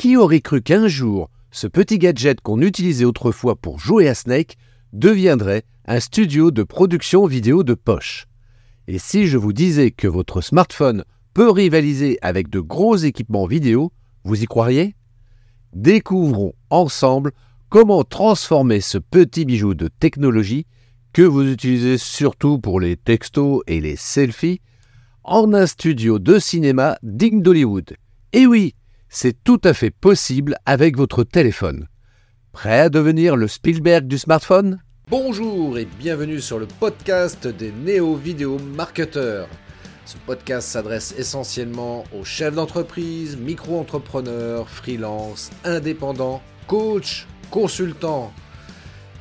Qui aurait cru qu'un jour, ce petit gadget qu'on utilisait autrefois pour jouer à Snake deviendrait un studio de production vidéo de poche? Et si je vous disais que votre smartphone peut rivaliser avec de gros équipements vidéo, vous y croiriez? Découvrons ensemble comment transformer ce petit bijou de technologie que vous utilisez surtout pour les textos et les selfies en un studio de cinéma digne d'Hollywood. Et oui, c'est tout à fait possible avec votre téléphone. Prêt à devenir le Spielberg du smartphone? Bonjour et bienvenue sur le podcast des néo-vidéo marketeurs. Ce podcast s'adresse essentiellement aux chefs d'entreprise, micro-entrepreneurs, freelance, indépendants, coachs, consultants.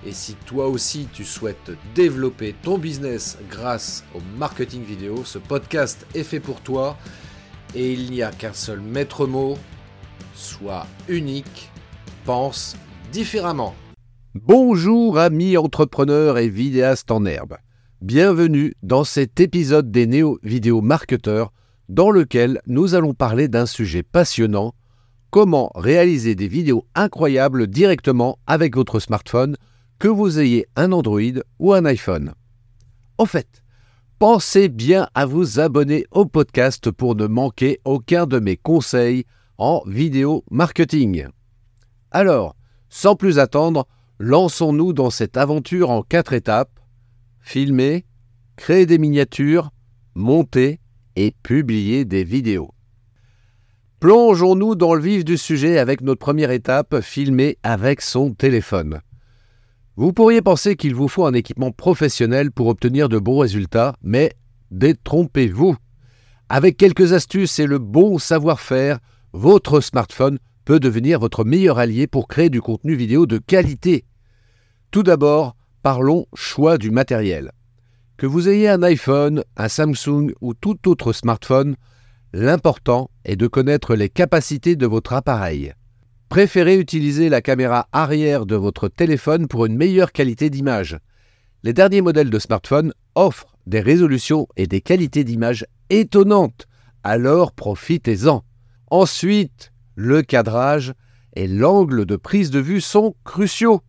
Et si toi aussi tu souhaites développer ton business grâce au marketing vidéo, ce podcast est fait pour toi et il n'y a qu'un seul maître mot, sois unique, pense différemment. Bonjour amis entrepreneurs et vidéastes en herbe. Bienvenue dans cet épisode des Néo Vidéo Marketeurs dans lequel nous allons parler d'un sujet passionnant, comment réaliser des vidéos incroyables directement avec votre smartphone, que vous ayez un Android ou un iPhone. Au fait, pensez bien à vous abonner au podcast pour ne manquer aucun de mes conseils en vidéo marketing. Alors, sans plus attendre, lançons-nous dans cette aventure en quatre étapes. Filmer, créer des miniatures, monter et publier des vidéos. Plongeons-nous dans le vif du sujet avec notre première étape, filmer avec son téléphone. Vous pourriez penser qu'il vous faut un équipement professionnel pour obtenir de bons résultats, mais détrompez-vous. Avec quelques astuces et le bon savoir-faire, votre smartphone peut devenir votre meilleur allié pour créer du contenu vidéo de qualité. Tout d'abord, parlons choix du matériel. Que vous ayez un iPhone, un Samsung ou tout autre smartphone, l'important est de connaître les capacités de votre appareil. Préférez utiliser la caméra arrière de votre téléphone pour une meilleure qualité d'image. Les derniers modèles de smartphone offrent des résolutions et des qualités d'image étonnantes, alors profitez-en. Ensuite, le cadrage et l'angle de prise de vue sont cruciaux.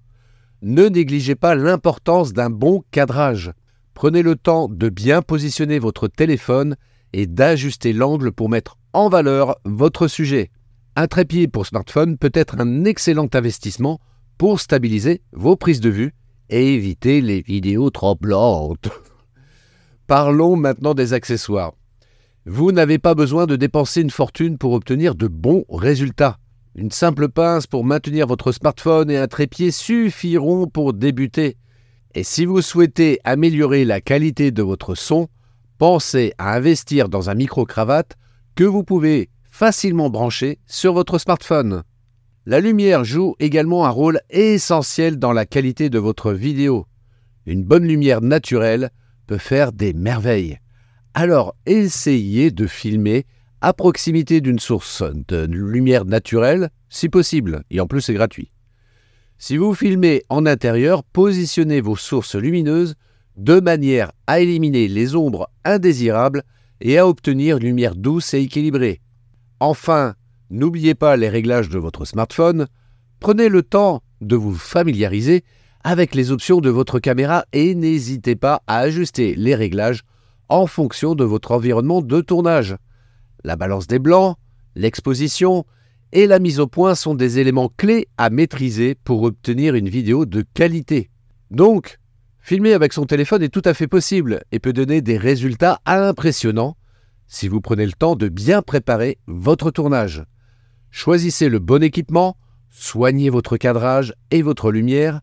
Ne négligez pas l'importance d'un bon cadrage. Prenez le temps de bien positionner votre téléphone et d'ajuster l'angle pour mettre en valeur votre sujet. Un trépied pour smartphone peut être un excellent investissement pour stabiliser vos prises de vue et éviter les vidéos tremblantes. Parlons maintenant des accessoires. Vous n'avez pas besoin de dépenser une fortune pour obtenir de bons résultats. Une simple pince pour maintenir votre smartphone et un trépied suffiront pour débuter. Et si vous souhaitez améliorer la qualité de votre son, pensez à investir dans un micro-cravate que vous pouvez facilement branché sur votre smartphone. La lumière joue également un rôle essentiel dans la qualité de votre vidéo. Une bonne lumière naturelle peut faire des merveilles. Alors essayez de filmer à proximité d'une source de lumière naturelle, si possible, et en plus c'est gratuit. Si vous filmez en intérieur, positionnez vos sources lumineuses de manière à éliminer les ombres indésirables et à obtenir une lumière douce et équilibrée. Enfin, n'oubliez pas les réglages de votre smartphone, prenez le temps de vous familiariser avec les options de votre caméra et n'hésitez pas à ajuster les réglages en fonction de votre environnement de tournage. La balance des blancs, l'exposition et la mise au point sont des éléments clés à maîtriser pour obtenir une vidéo de qualité. Donc, filmer avec son téléphone est tout à fait possible et peut donner des résultats impressionnants si vous prenez le temps de bien préparer votre tournage. Choisissez le bon équipement, soignez votre cadrage et votre lumière,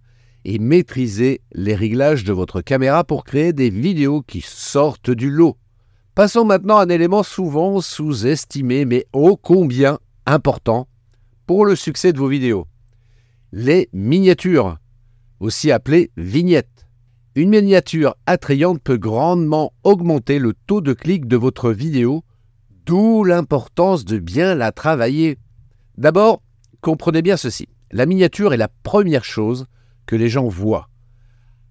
et maîtrisez les réglages de votre caméra pour créer des vidéos qui sortent du lot. Passons maintenant à un élément souvent sous-estimé mais ô combien important pour le succès de vos vidéos. Les miniatures, aussi appelées vignettes. Une miniature attrayante peut grandement augmenter le taux de clic de votre vidéo, d'où l'importance de bien la travailler. D'abord, comprenez bien ceci. La miniature est la première chose que les gens voient.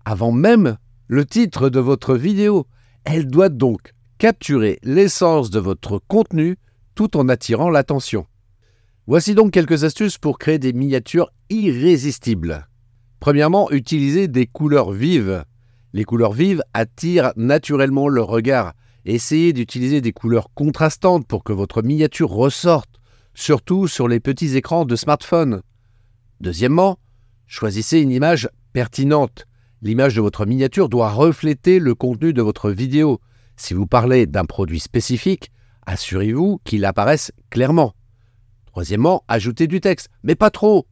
Avant même le titre de votre vidéo, elle doit donc capturer l'essence de votre contenu tout en attirant l'attention. Voici donc quelques astuces pour créer des miniatures irrésistibles. Premièrement, utilisez des couleurs vives. Les couleurs vives attirent naturellement le regard. Essayez d'utiliser des couleurs contrastantes pour que votre miniature ressorte, surtout sur les petits écrans de smartphone. Deuxièmement, choisissez une image pertinente. L'image de votre miniature doit refléter le contenu de votre vidéo. Si vous parlez d'un produit spécifique, assurez-vous qu'il apparaisse clairement. Troisièmement, ajoutez du texte, mais pas trop.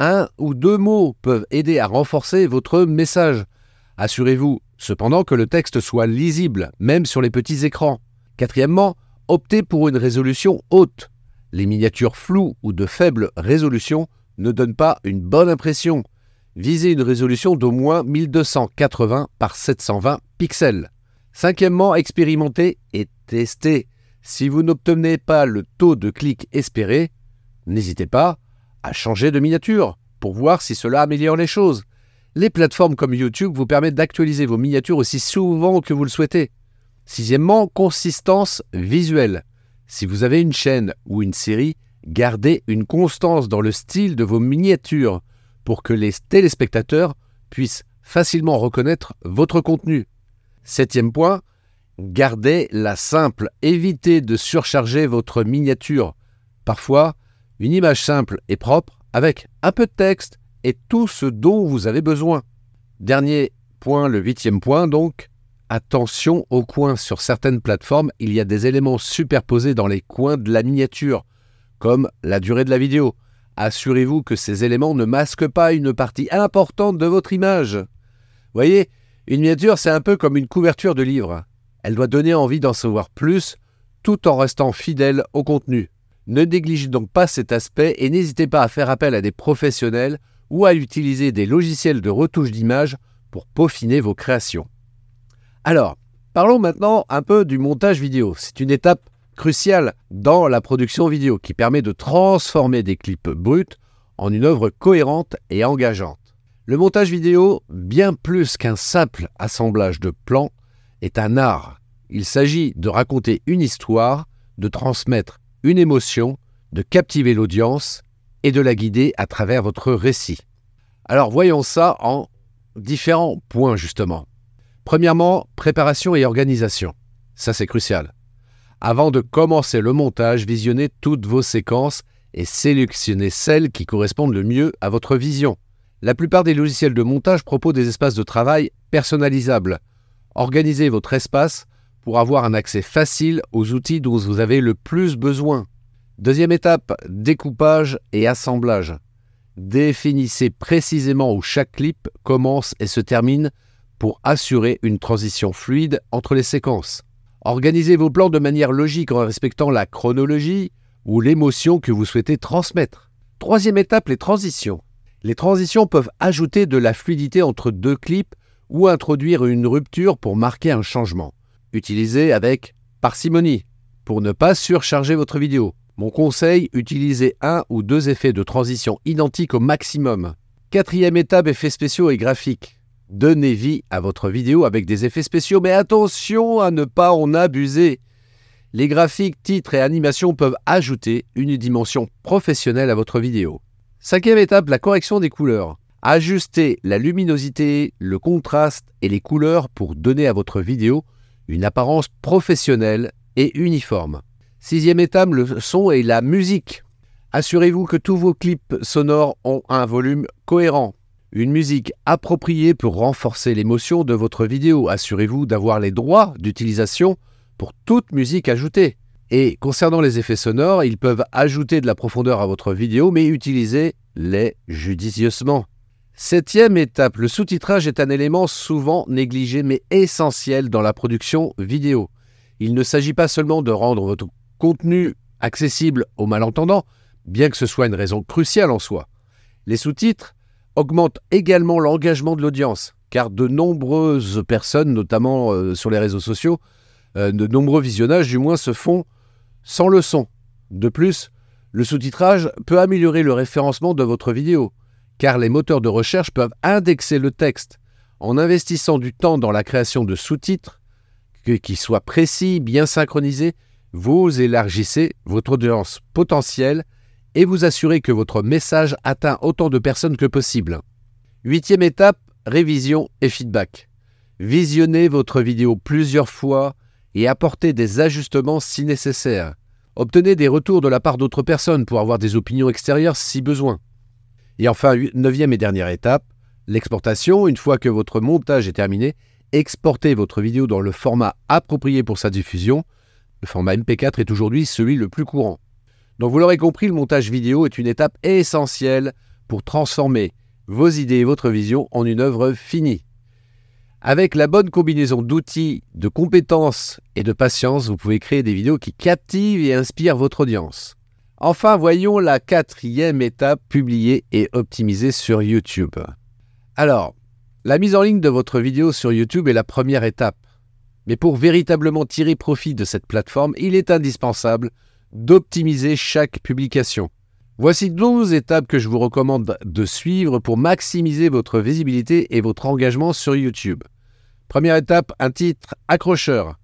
Un ou deux mots peuvent aider à renforcer votre message. Assurez-vous cependant que le texte soit lisible, même sur les petits écrans. Quatrièmement, optez pour une résolution haute. Les miniatures floues ou de faible résolution ne donnent pas une bonne impression. Visez une résolution d'au moins 1280 par 720 pixels. Cinquièmement, expérimentez et testez. Si vous n'obtenez pas le taux de clic espéré, n'hésitez pas à changer de miniature pour voir si cela améliore les choses. Les plateformes comme YouTube vous permettent d'actualiser vos miniatures aussi souvent que vous le souhaitez. Sixièmement, consistance visuelle. Si vous avez une chaîne ou une série, gardez une constance dans le style de vos miniatures pour que les téléspectateurs puissent facilement reconnaître votre contenu. Septième point, gardez la simple. Évitez de surcharger votre miniature. Parfois, une image simple et propre avec un peu de texte et tout ce dont vous avez besoin. Dernier point, le huitième point donc, attention aux coins. Sur certaines plateformes, il y a des éléments superposés dans les coins de la miniature, comme la durée de la vidéo. Assurez-vous que ces éléments ne masquent pas une partie importante de votre image. Voyez, une miniature, c'est un peu comme une couverture de livre. Elle doit donner envie d'en savoir plus, tout en restant fidèle au contenu. Ne négligez donc pas cet aspect et n'hésitez pas à faire appel à des professionnels ou à utiliser des logiciels de retouche d'image pour peaufiner vos créations. Alors, parlons maintenant un peu du montage vidéo. C'est une étape cruciale dans la production vidéo qui permet de transformer des clips bruts en une œuvre cohérente et engageante. Le montage vidéo, bien plus qu'un simple assemblage de plans, est un art. Il s'agit de raconter une histoire, de transmettre une émotion, de captiver l'audience et de la guider à travers votre récit. Alors voyons ça en différents points justement. Premièrement, préparation et organisation. Ça c'est crucial. Avant de commencer le montage, visionnez toutes vos séquences et sélectionnez celles qui correspondent le mieux à votre vision. La plupart des logiciels de montage proposent des espaces de travail personnalisables. Organisez votre espace pour avoir un accès facile aux outils dont vous avez le plus besoin. Deuxième étape, découpage et assemblage. Définissez précisément où chaque clip commence et se termine pour assurer une transition fluide entre les séquences. Organisez vos plans de manière logique en respectant la chronologie ou l'émotion que vous souhaitez transmettre. Troisième étape, les transitions. Les transitions peuvent ajouter de la fluidité entre deux clips ou introduire une rupture pour marquer un changement. Utilisez avec parcimonie pour ne pas surcharger votre vidéo. Mon conseil, utilisez un ou deux effets de transition identiques au maximum. Quatrième étape, effets spéciaux et graphiques. Donnez vie à votre vidéo avec des effets spéciaux, mais attention à ne pas en abuser. Les graphiques, titres et animations peuvent ajouter une dimension professionnelle à votre vidéo. Cinquième étape, la correction des couleurs. Ajustez la luminosité, le contraste et les couleurs pour donner à votre vidéo une apparence professionnelle et uniforme. Sixième étape, le son et la musique. Assurez-vous que tous vos clips sonores ont un volume cohérent. Une musique appropriée pour renforcer l'émotion de votre vidéo. Assurez-vous d'avoir les droits d'utilisation pour toute musique ajoutée. Et concernant les effets sonores, ils peuvent ajouter de la profondeur à votre vidéo, mais utilisez-les judicieusement. Septième étape, le sous-titrage est un élément souvent négligé mais essentiel dans la production vidéo. Il ne s'agit pas seulement de rendre votre contenu accessible aux malentendants, bien que ce soit une raison cruciale en soi. Les sous-titres augmentent également l'engagement de l'audience, car de nombreuses personnes, notamment euh, sur les réseaux sociaux, euh, de nombreux visionnages du moins se font sans le son. De plus, le sous-titrage peut améliorer le référencement de votre vidéo, car les moteurs de recherche peuvent indexer le texte. En investissant du temps dans la création de sous-titres, qui soient précis, bien synchronisés, vous élargissez votre audience potentielle et vous assurer que votre message atteint autant de personnes que possible. Huitième étape, révision et feedback. Visionnez votre vidéo plusieurs fois et apportez des ajustements si nécessaire. Obtenez des retours de la part d'autres personnes pour avoir des opinions extérieures si besoin. Et enfin, neuvième et dernière étape, l'exportation. Une fois que votre montage est terminé, exportez votre vidéo dans le format approprié pour sa diffusion. Le format MP4 est aujourd'hui celui le plus courant. Donc vous l'aurez compris, le montage vidéo est une étape essentielle pour transformer vos idées et votre vision en une œuvre finie. Avec la bonne combinaison d'outils, de compétences et de patience, vous pouvez créer des vidéos qui captivent et inspirent votre audience. Enfin, voyons la quatrième étape, publier et optimiser sur YouTube. Alors, la mise en ligne de votre vidéo sur YouTube est la première étape. Mais pour véritablement tirer profit de cette plateforme, il est indispensable d'optimiser chaque publication. Voici 12 étapes que je vous recommande de suivre pour maximiser votre visibilité et votre engagement sur YouTube. Première étape, un titre accrocheur.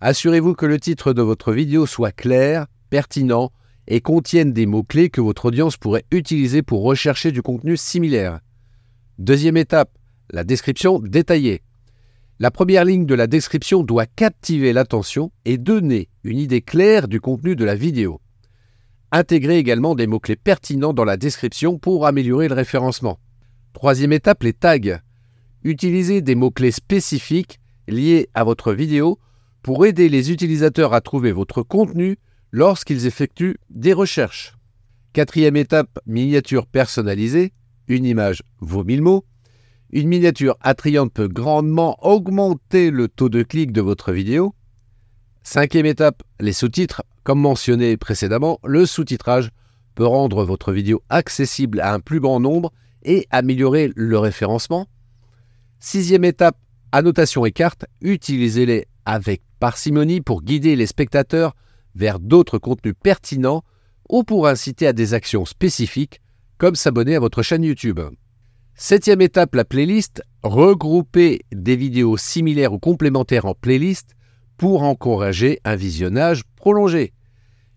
Assurez-vous que le titre de votre vidéo soit clair, pertinent et contienne des mots-clés que votre audience pourrait utiliser pour rechercher du contenu similaire. Deuxième étape, la description détaillée. La première ligne de la description doit captiver l'attention et donner une idée claire du contenu de la vidéo. Intégrez également des mots-clés pertinents dans la description pour améliorer le référencement. Troisième étape, les tags. Utilisez des mots-clés spécifiques liés à votre vidéo pour aider les utilisateurs à trouver votre contenu lorsqu'ils effectuent des recherches. Quatrième étape, miniature personnalisée. Une image vaut mille mots. Une miniature attrayante peut grandement augmenter le taux de clic de votre vidéo. Cinquième étape, les sous-titres. Comme mentionné précédemment, le sous-titrage peut rendre votre vidéo accessible à un plus grand nombre et améliorer le référencement. Sixième étape, annotation et cartes. Utilisez-les avec parcimonie pour guider les spectateurs vers d'autres contenus pertinents ou pour inciter à des actions spécifiques comme s'abonner à votre chaîne YouTube. Septième étape, la playlist. Regroupez des vidéos similaires ou complémentaires en playlist pour encourager un visionnage prolongé.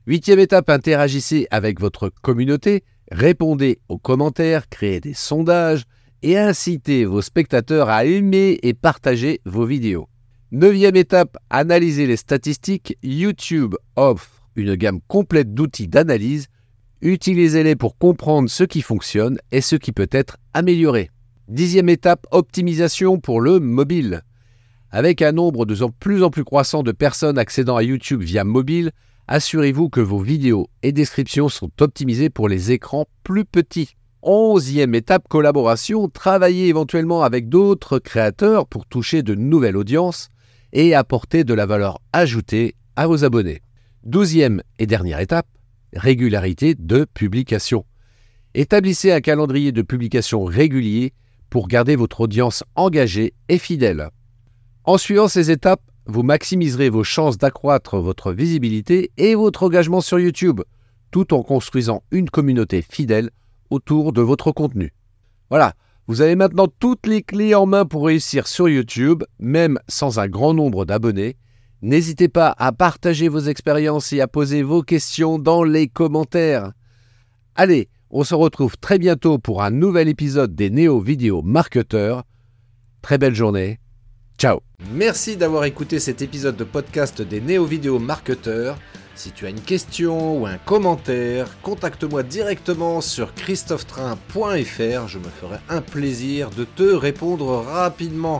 Huitième étape, interagissez avec votre communauté, répondez aux commentaires, créez des sondages et incitez vos spectateurs à aimer et partager vos vidéos. Neuvième étape, analysez les statistiques. YouTube offre une gamme complète d'outils d'analyse Utilisez-les pour comprendre ce qui fonctionne et ce qui peut être amélioré. Dixième étape, optimisation pour le mobile. Avec un nombre de plus en plus croissant de personnes accédant à YouTube via mobile, assurez-vous que vos vidéos et descriptions sont optimisées pour les écrans plus petits. Onzième étape, collaboration. Travaillez éventuellement avec d'autres créateurs pour toucher de nouvelles audiences et apporter de la valeur ajoutée à vos abonnés. Douzième et dernière étape, régularité de publication. Établissez un calendrier de publication régulier pour garder votre audience engagée et fidèle. En suivant ces étapes, vous maximiserez vos chances d'accroître votre visibilité et votre engagement sur YouTube, tout en construisant une communauté fidèle autour de votre contenu. Voilà, vous avez maintenant toutes les clés en main pour réussir sur YouTube, même sans un grand nombre d'abonnés, N'hésitez pas à partager vos expériences et à poser vos questions dans les commentaires. Allez, on se retrouve très bientôt pour un nouvel épisode des Néo Vidéo Marketeurs. Très belle journée. Ciao. Merci d'avoir écouté cet épisode de podcast des Néo Vidéo Marketeurs. Si tu as une question ou un commentaire, contacte-moi directement sur christophetrain.fr. Je me ferai un plaisir de te répondre rapidement.